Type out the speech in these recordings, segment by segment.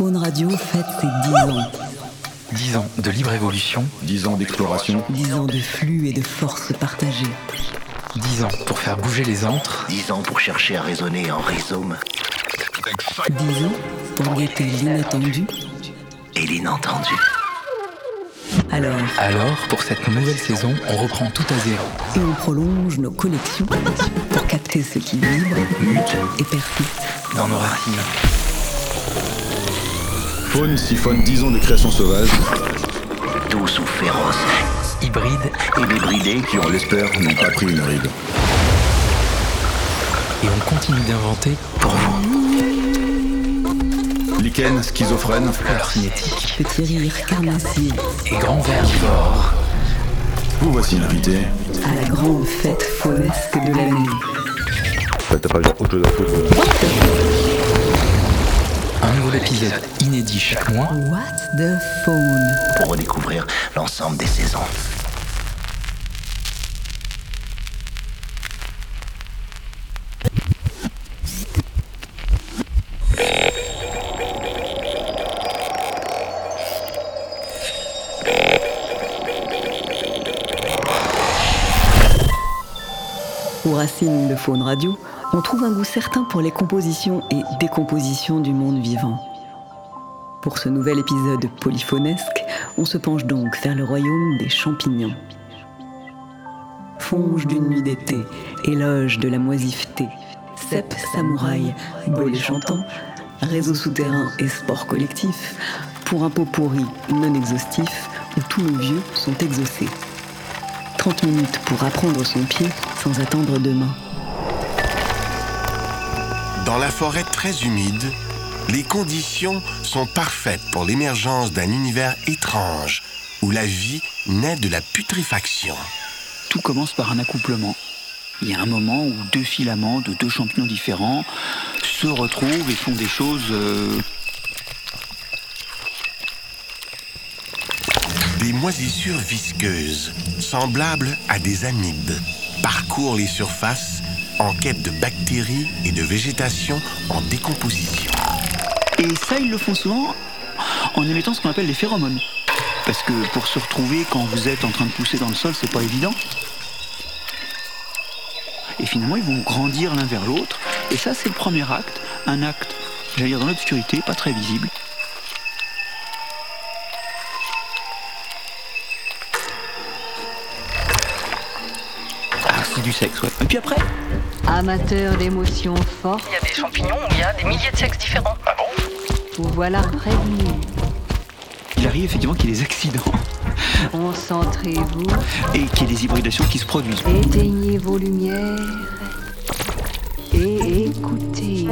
Faune Radio fête ses 10 ans. 10 ans de libre évolution, 10 ans d'exploration, 10 ans de flux et de forces partagées. 10 ans pour faire bouger les antres, 10 ans pour chercher à raisonner en rhizome 10 ans pour guetter l'inattendu. et l'inentendu. Alors, alors pour cette nouvelle saison, on reprend tout à zéro. et on prolonge nos collections pour capter ce qui vibre, mute et persiste. Dans nos racines, Faune siphonne 10 ans de création sauvage Douce ou féroce. hybride, Et les bridés qui, on l'espère, n'ont pas pris une ride. et on continue d'inventer pour vous. Lichen, schizophrène, Fleurs cinétiques Petit rire carnassier et grands verbivores. vous voici invité. à la grande fête faunesque de l'année. T'as pas autre chose à foutre Un nouvel épisode inédit chaque mois. What the Faune pour redécouvrir l'ensemble des saisons. Aux racines de Faune Radio, on trouve un goût certain pour les compositions et décompositions du monde vivant. Pour ce nouvel épisode polyphonesque, on se penche donc vers le royaume des champignons. Fonge d'une nuit d'été, éloge de la moisiveté, cep samouraï, bolé chantant, réseau souterrain et sport collectif, pour un pot pourri non exhaustif où tous nos vieux sont exaucés. 30 minutes pour apprendre son pied sans attendre demain. Dans la forêt très humide, les conditions sont parfaites pour l'émergence d'un univers étrange où la vie naît de la putréfaction. tout commence par un accouplement. Il y a un moment où deux filaments de deux champignons différents se retrouvent et font des choses euh, Des moisissures visqueuses, semblables à des amibes, parcourent les surfaces en quête de bactéries et de végétation en décomposition. Et ça, ils le font souvent en émettant ce qu'on appelle les phéromones. Parce que pour se retrouver quand vous êtes en train de pousser dans le sol, c'est pas évident. Et finalement, ils vont grandir l'un vers l'autre. Et ça, c'est le premier acte. Un acte, j'allais dire dans l'obscurité, pas très visible. Ah, c'est du sexe, ouais. Et puis après, Amateur d'émotions fortes, Il y a des champignons où il y a des milliers de sexes différents. Ah bon? Vous voilà prévenu. il arrive effectivement qu'il y ait des accidents Concentrez-vous, et qu'il y ait des hybridations qui se produisent. éteignez vos lumières et écoutez.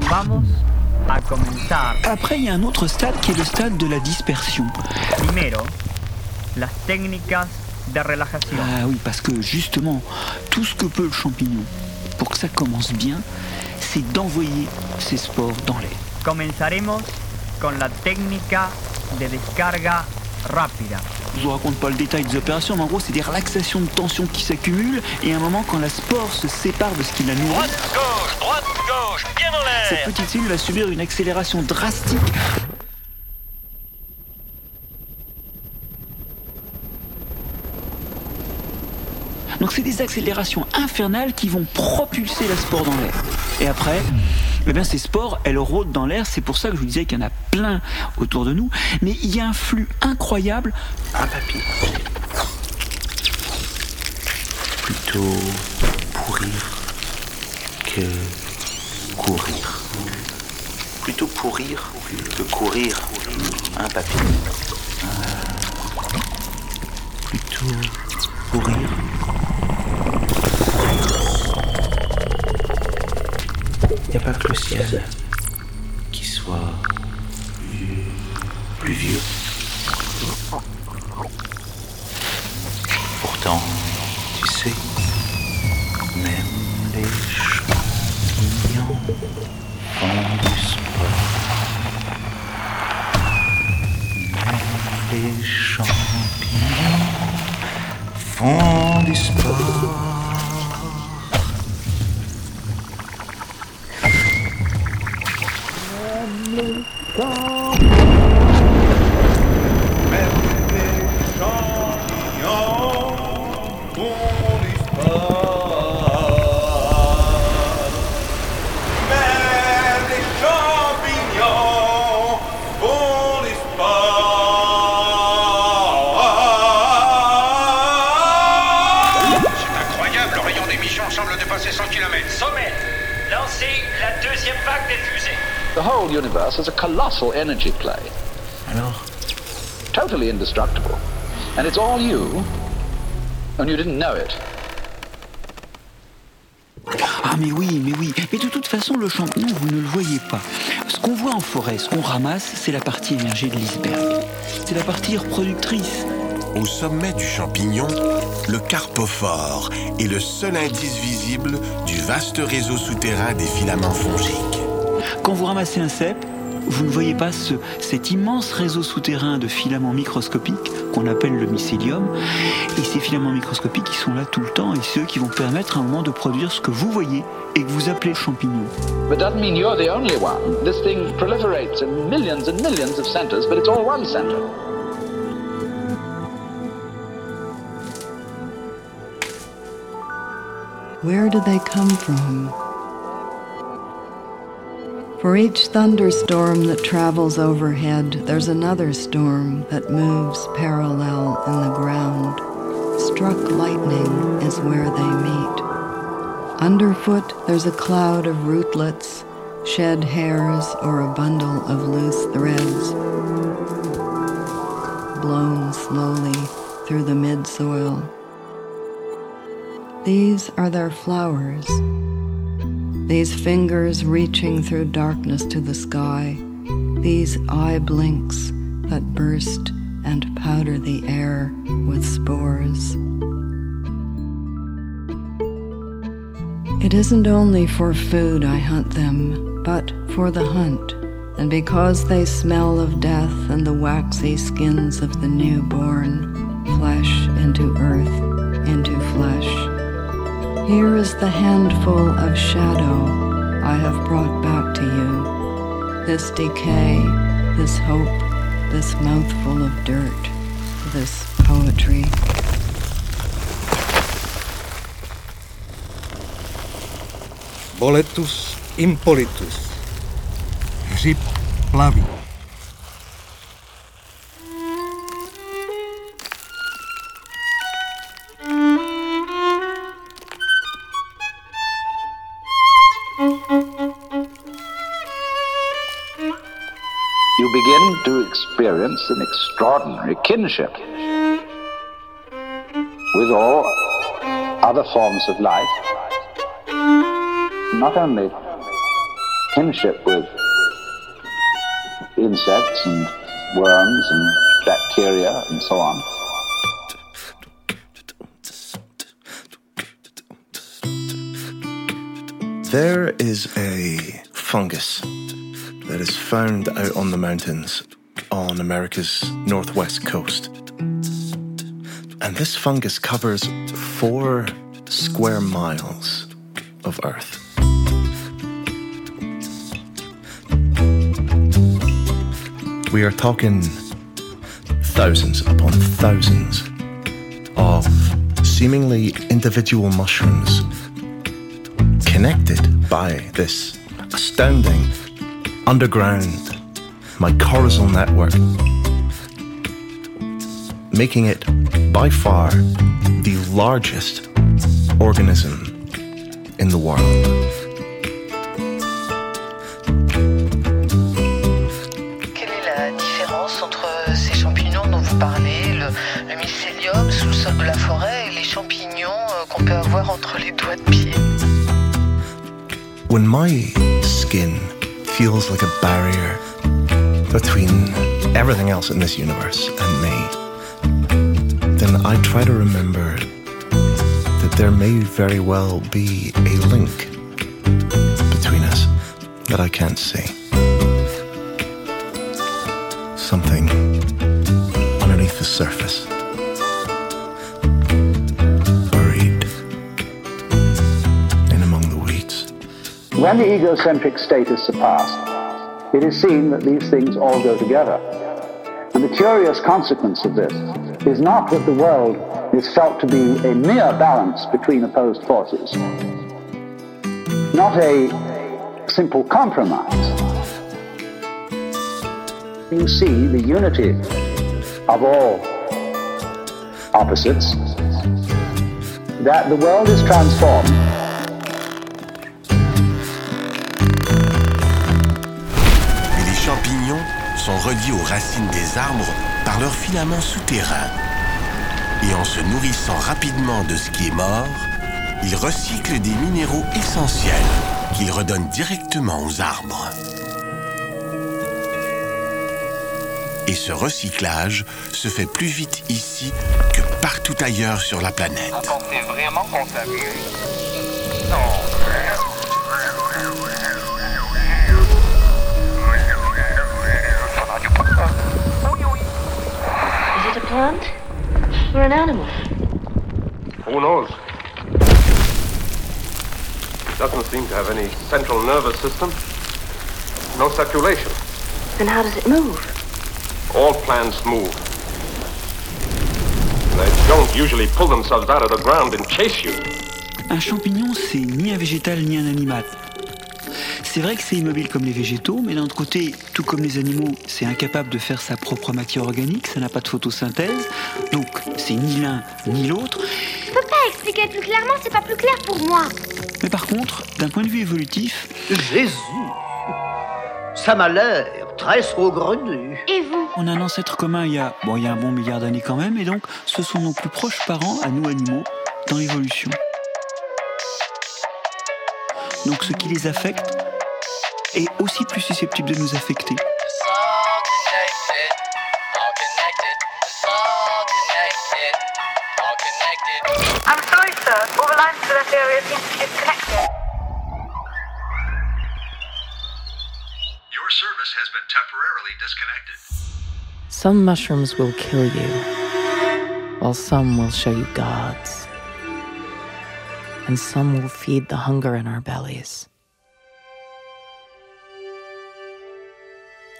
Vamos a comenzar Après, il y a un autre stade qui est le stade de la dispersion. primero las técnicas de relajación. Ah oui, parce que justement, tout ce que peut le champignon, pour que ça commence bien, c'est d'envoyer ses spores dans l'air. Comenzaremos con la técnica de descarga rápida. Je vous raconte pas le détail des opérations, mais en gros, c'est des relaxations de tension qui s'accumulent, et à un moment, quand la spore se sépare de ce qui la nourrit, Gauche, droite, gauche, bien dans cette petite cellule va subir une accélération drastique. Donc c'est des accélérations infernales qui vont propulser la spore dans l'air. Et après, eh bien, ces spores, elles rôdent dans l'air. C'est pour ça que je vous disais qu'il y en a plein autour de nous. Mais il y a un flux incroyable. Un papier. Plutôt pourrir que courir. Plutôt pourrir que courir. Un papier. Plutôt pourrir. Il n'y a pas que le ciel qui soit plus vieux. Pourtant, tu sais, même les champignons font du sport. Même les champignons font du sport. Colossal energy play. Alors? Totally indestructible. And it's all you. And you didn't know it. Ah mais oui, mais oui. Mais de toute façon, le champignon, vous ne le voyez pas. Ce qu'on voit en forêt, ce qu'on ramasse, c'est la partie émergée de l'iceberg. C'est la partie reproductrice. Au sommet du champignon, le carpophore est le seul indice visible du vaste réseau souterrain des filaments fongiques. Quand vous ramassez un cèpe, vous ne voyez pas ce, cet immense réseau souterrain de filaments microscopiques qu'on appelle le mycélium. Et ces filaments microscopiques, qui sont là tout le temps et ceux qui vont permettre à un moment de produire ce que vous voyez et que vous appelez champignon. But doesn't mean you're the only one. This thing proliferates in millions and millions of centers, but it's all one center. Where do they come from? For each thunderstorm that travels overhead, there's another storm that moves parallel in the ground. Struck lightning is where they meet. Underfoot, there's a cloud of rootlets, shed hairs, or a bundle of loose threads, blown slowly through the midsoil. These are their flowers. These fingers reaching through darkness to the sky. These eye blinks that burst and powder the air with spores. It isn't only for food I hunt them, but for the hunt, and because they smell of death and the waxy skins of the newborn, flesh into earth, into flesh. Here is the handful of shadow I have brought back to you. This decay, this hope, this mouthful of dirt, this poetry. Boletus impolitus. Řip plaví. To experience an extraordinary kinship with all other forms of life. Not only kinship with insects and worms and bacteria and so on. There is a fungus that is found out on the mountains on America's northwest coast. And this fungus covers four square miles of Earth. We are talking thousands upon thousands of seemingly individual mushrooms connected by this astounding underground mycorrhizal network, making it by far the largest organism in the world. Quelle est différence entre ces champignons dont vous parlez, le, le mycélium sous le sol de la forêt et les champignons euh, qu'on peut avoir entre les doigts de pied When my skin feels like a barrier between everything else in this universe and me, then I try to remember that there may very well be a link between us that I can't see. Something underneath the surface. Buried in among the weeds. When the egocentric state is surpassed, it is seen that these things all go together. And the curious consequence of this is not that the world is felt to be a mere balance between opposed forces, not a simple compromise. You see the unity of all opposites, that the world is transformed sont reliés aux racines des arbres par leurs filaments souterrains. Et en se nourrissant rapidement de ce qui est mort, ils recyclent des minéraux essentiels qu'ils redonnent directement aux arbres. Et ce recyclage se fait plus vite ici que partout ailleurs sur la planète. Plant or an animal? Who knows? It Doesn't seem to have any central nervous system. No circulation. Then how does it move? All plants move. They don't usually pull themselves out of the ground and chase you. Un champignon, c'est ni un végétal ni un animal. C'est vrai que c'est immobile comme les végétaux, mais d'un autre côté, tout comme les animaux, c'est incapable de faire sa propre matière organique, ça n'a pas de photosynthèse, donc c'est ni l'un ni l'autre. Je peux pas expliquer plus clairement, c'est pas plus clair pour moi. Mais par contre, d'un point de vue évolutif, Jésus Ça m'a l'air très saugrenu. Et vous? On a un ancêtre commun il y a, bon, il y a un bon milliard d'années quand même, et donc ce sont nos plus proches parents, à nous animaux, dans l'évolution. Donc ce qui les affecte est aussi plus susceptible de nous affecter. I'm sorry, sir. All lines to that area seem to be disconnected. Your service has been temporarily disconnected. Some mushrooms will kill you, while some will show you gods. And some will feed the hunger in our bellies.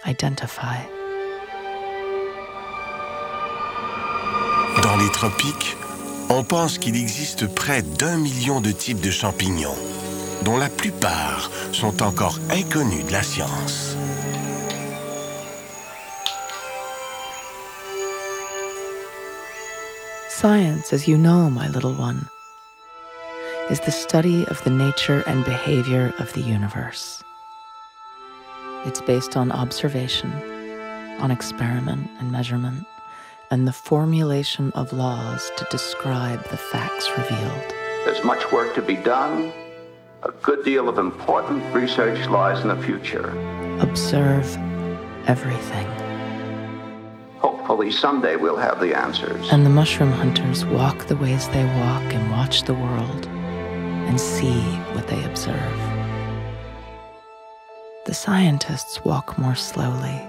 Identify. Dans les tropiques, on pense qu'il existe près d'un million de types de champignons, dont la plupart sont encore inconnus de la science. Science, as you know, my little one, is the study of the nature and behavior of the universe. It's based on observation, on experiment and measurement, and the formulation of laws to describe the facts revealed. There's much work to be done. A good deal of important research lies in the future. Observe everything. Hopefully, someday we'll have the answers. And the mushroom hunters walk the ways they walk and watch the world and see what they observe. The scientists walk more slowly,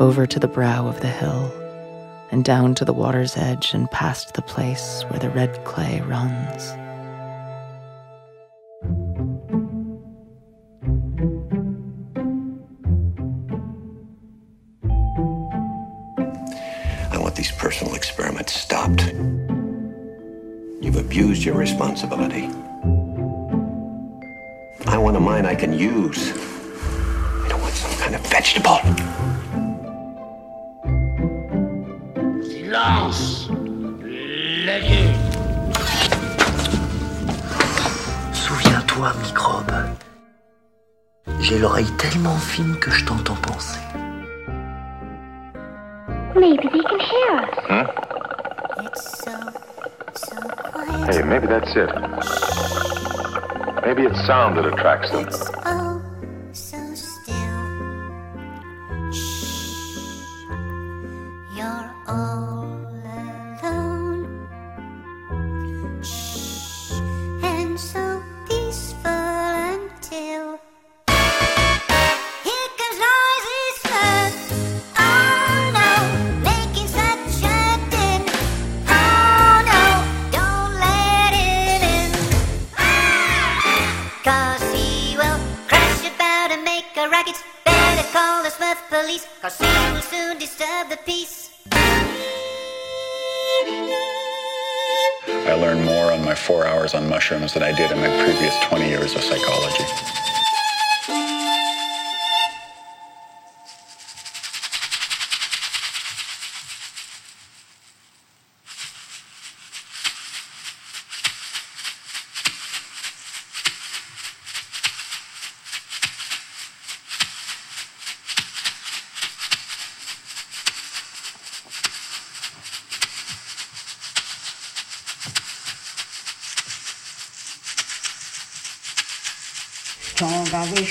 over to the brow of the hill, and down to the water's edge and past the place where the red clay runs. I want these personal experiments stopped. You've abused your responsibility. I want a mind I can use. Of vegetable. Silence Lagune Souviens-toi, microbe. J'ai l'oreille tellement fine que je t'entends penser. Maybe they can hear us. Huh? Hey, maybe that's it. Maybe it's sound that attracts them.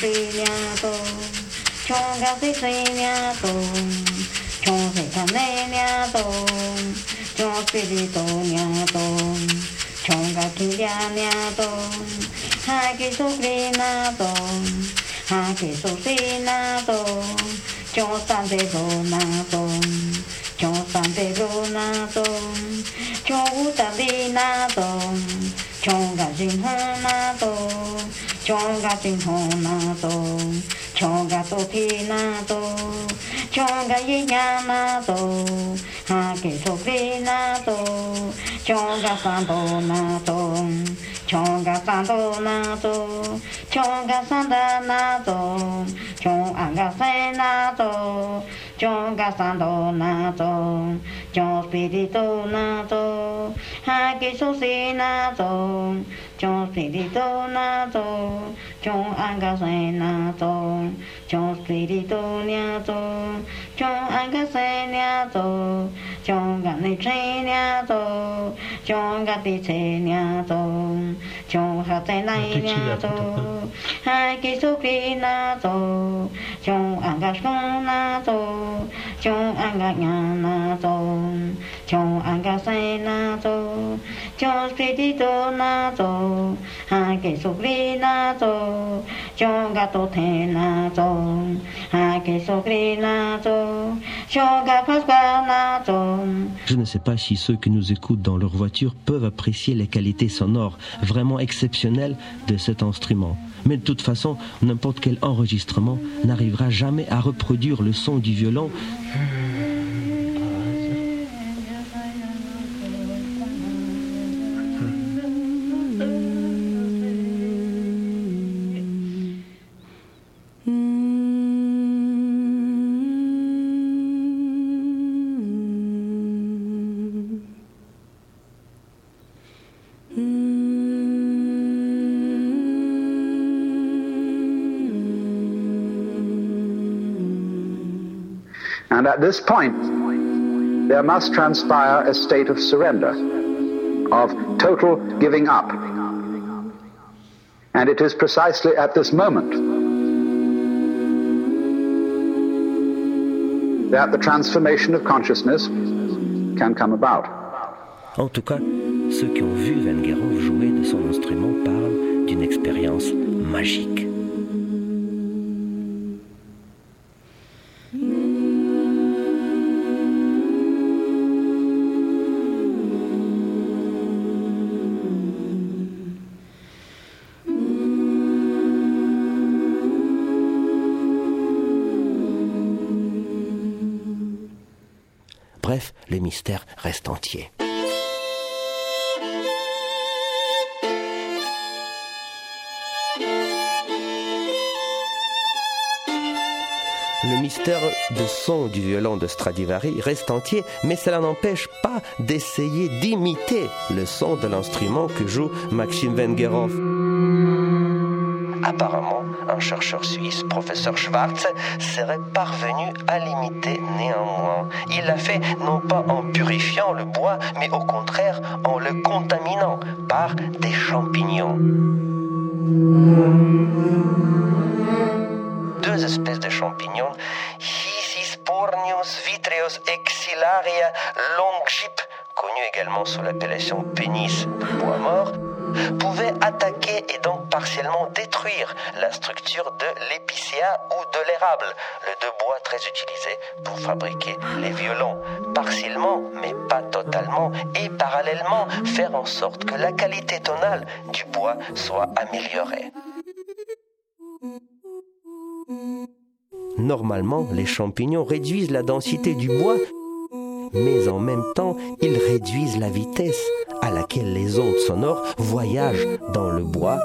suy nha tô trong cao suy suy nha tô trong suy tham lê nha tô trong suy đi tô nha tô trong cao thi nha nha tô hai kỳ số đi na tô hai kỳ số đi na tô trong san tê tô na tô trong san tê tô na tô trong u ta đi na tô trong cả dinh hoa na tô chong ga jin ho na to, chong ga to thi na to, chong ga yi nya na to, ha ki so kri na to, chong ga san do na to, chong ga san do na to, chong ga san da na to, chong an ga se na to, chong ga san do na to, chong spirito na to, ha ki so si na to, chong spirito nato chong angase nato chong spirito nato chong angase nato chong gane che nato chong gati che nato chong hate nai nato hai kisu kri nato chong angas kon nato chong angas nato chong angase nato Je ne sais pas si ceux qui nous écoutent dans leur voiture peuvent apprécier les qualités sonores vraiment exceptionnelles de cet instrument. Mais de toute façon, n'importe quel enregistrement n'arrivera jamais à reproduire le son du violon. At this point, there must transpire a state of surrender, of total giving up. And it is precisely at this moment that the transformation of consciousness can come about. En tout cas, ceux qui ont vu Van jouer de son instrument parlent d'une expérience magique. Reste entier. Le mystère de son du violon de Stradivari reste entier, mais cela n'empêche pas d'essayer d'imiter le son de l'instrument que joue Maxime Vengerov. Apparemment, un chercheur suisse, professeur Schwartz, serait parvenu à l'imiter néanmoins. Il l'a fait non pas en purifiant le bois, mais au contraire en le contaminant par des champignons. Deux espèces de champignons, Hisispornius vitreus exilaria longip, connu également sous l'appellation pénis bois mort, pouvaient attaquer et donc partiellement détruire la structure de l'épicéa ou de l'érable, le deux bois très utilisés pour fabriquer les violons. Partiellement, mais pas totalement, et parallèlement faire en sorte que la qualité tonale du bois soit améliorée. Normalement, les champignons réduisent la densité du bois, mais en même temps, ils réduisent la vitesse à laquelle les ondes sonores voyagent dans le bois.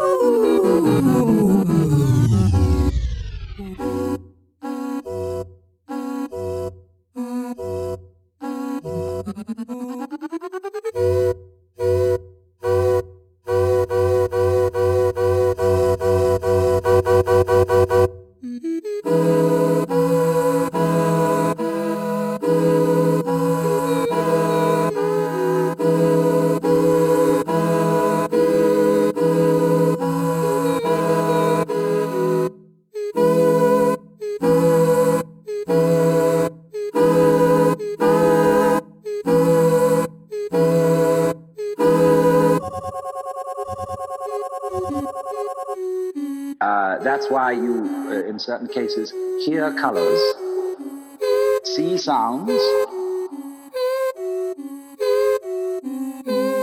Uh, that's why you, uh, in certain cases, hear colors, see sounds,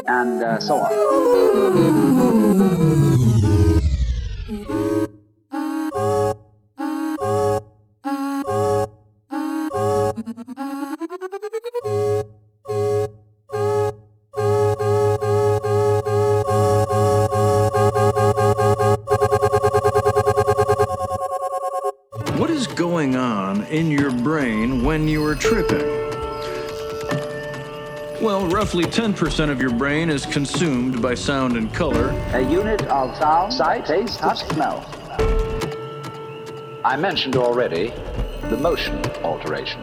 and uh, so on. Roughly 10% of your brain is consumed by sound and color. A unit of sound, sight, taste, touch, smell. I mentioned already the motion alteration,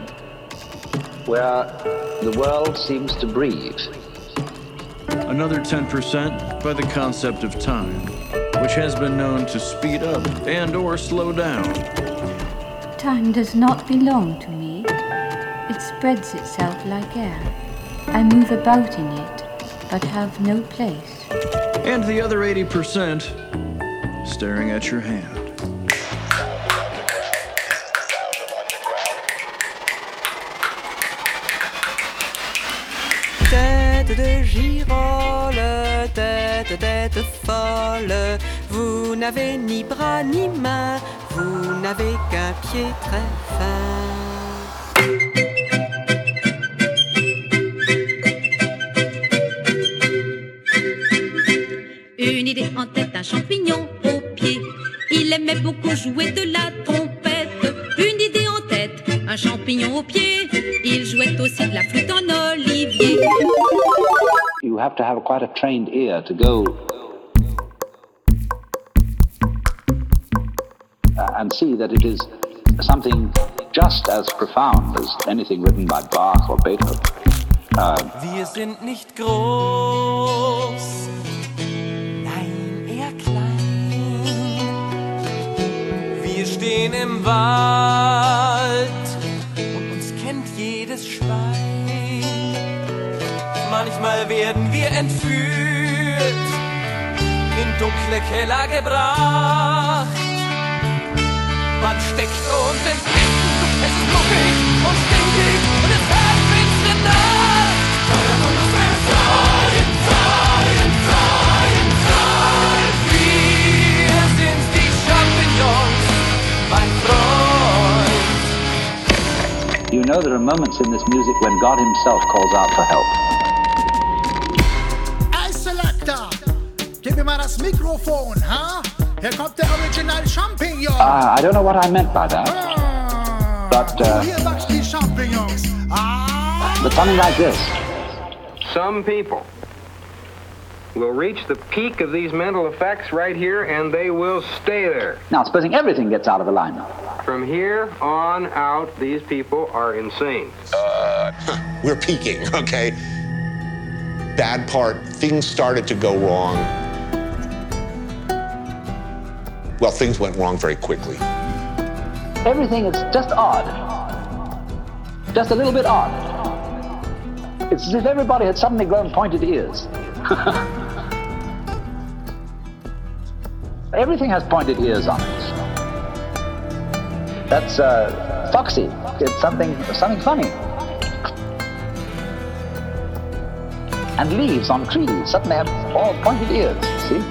where the world seems to breathe. Another 10% by the concept of time, which has been known to speed up and or slow down. Time does not belong to me. It spreads itself like air. I move about in it, but have no place. And the other 80% staring at your hand. Tête de girole, tête, tête folle, vous n'avez ni bras ni main, vous n'avez qu'un pied très fin. Un champignon au pied. Il aimait beaucoup jouer de la trompette. Une idée en tête, un champignon au pied. Il jouait aussi de la flûte en olivier. You have to have quite a trained ear to go uh, and see that it is something just as profound as anything written by Bach or Beethoven. Uh, Wir sind nicht groß, stehen im Wald und uns kennt jedes Schwein. Manchmal werden wir entführt, in dunkle Keller gebracht. Man steckt uns ins Essen, es ist muckig und stinkig und es hat finstere Nacht. Know there are moments in this music when God Himself calls out for help. Hey Selector, gib mir mal das Mikrofon, ha? Hier kommt der Original Champignon. Uh, I don't know what I meant by that, but, uh, Hier wächst Champignons. Ah! but something like this. Some people will reach the peak of these mental effects right here and they will stay there. Now, supposing everything gets out of alignment. From here on out, these people are insane. Uh, we're peaking, okay? Bad part, things started to go wrong. Well, things went wrong very quickly. Everything is just odd. Just a little bit odd. It's as if everybody had suddenly grown pointed ears. Everything has pointed ears on it. That's uh, foxy. It's something, something funny. And leaves on trees suddenly have all pointed ears, see?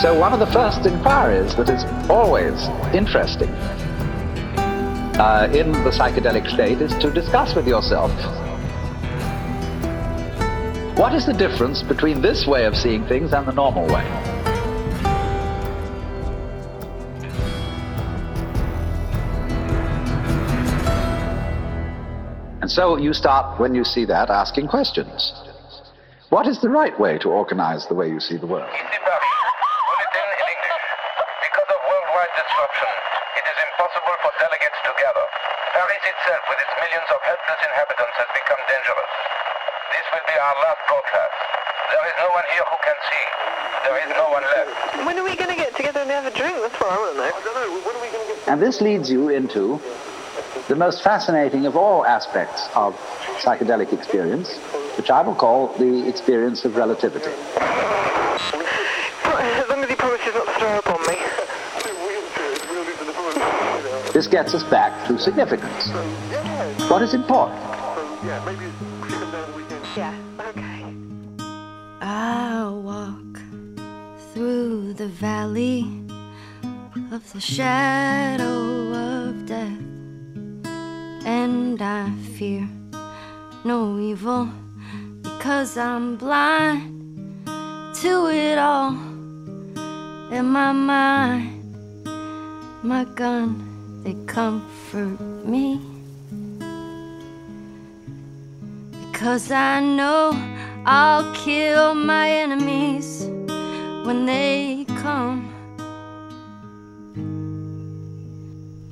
So one of the first inquiries that is always interesting uh, in the psychedelic state is to discuss with yourself what is the difference between this way of seeing things and the normal way? So you start, when you see that, asking questions. What is the right way to organize the way you see the world? Pull it in English. Because of worldwide disruption, it is impossible for delegates to gather. Paris itself, with its millions of helpless inhabitants, has become dangerous. This will be our last broadcast. There is no one here who can see. There is no one left. When are we going to get together and have a drink? That's what I want to know. I don't know. When are we going to get... And this leads you into the most fascinating of all aspects of psychedelic experience, which I will call the experience of relativity. As long as he promises not to throw up on me. This gets us back to significance. What is important? Yeah, okay. I walk through the valley of the shadow of death, and I fear no evil because I'm blind to it all. In my mind, my gun, they comfort me. Because I know I'll kill my enemies when they come.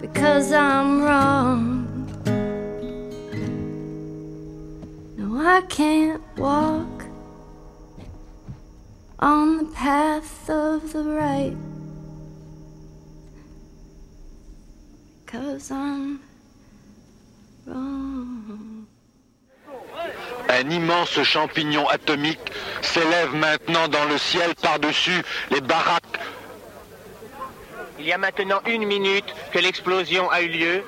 because I'm wrong. No, I can't walk on the path of the right because I'm wrong. Un immense champignon atomique s'élève maintenant dans le ciel par-dessus les baraques. Il y a maintenant une minute que l'explosion a eu lieu.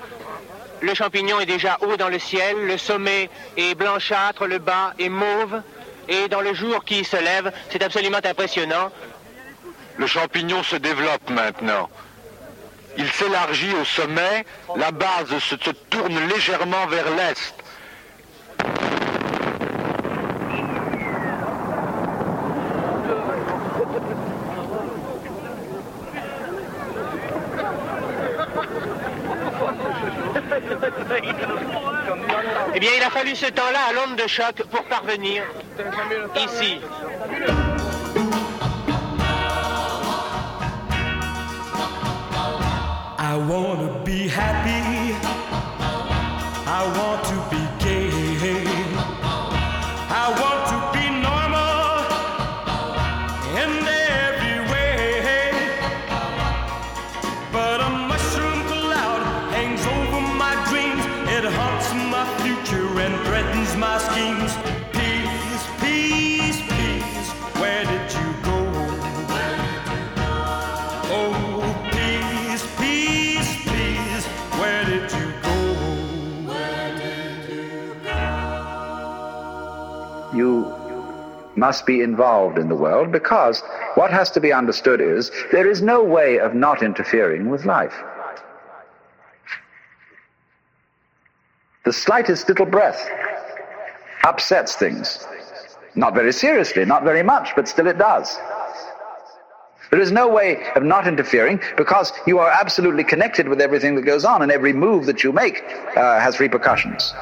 Le champignon est déjà haut dans le ciel, le sommet est blanchâtre, le bas est mauve, et dans le jour qui se lève, c'est absolument impressionnant. Le champignon se développe maintenant. Il s'élargit au sommet, la base se, tourne légèrement vers l'est. Eh bien, il a fallu ce temps-là à l'onde de choc pour parvenir ici. I want to be happy. I want to be gay. I want must be involved in the world because what has to be understood is there is no way of not interfering with life. The slightest little breath upsets things. Not very seriously, not very much, but still it does. There is no way of not interfering because you are absolutely connected with everything that goes on, and every move that you make uh, has repercussions.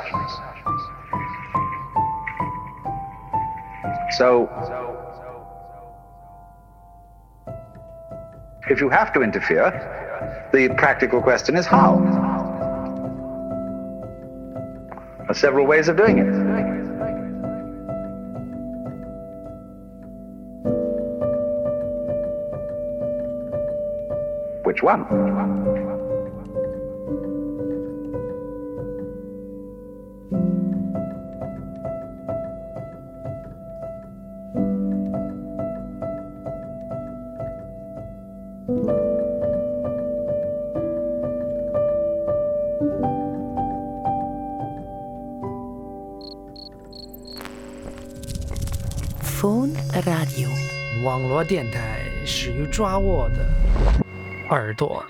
So, if you have to interfere, the practical question is how? There are several ways of doing it. Which one? 电台始于抓握的耳朵。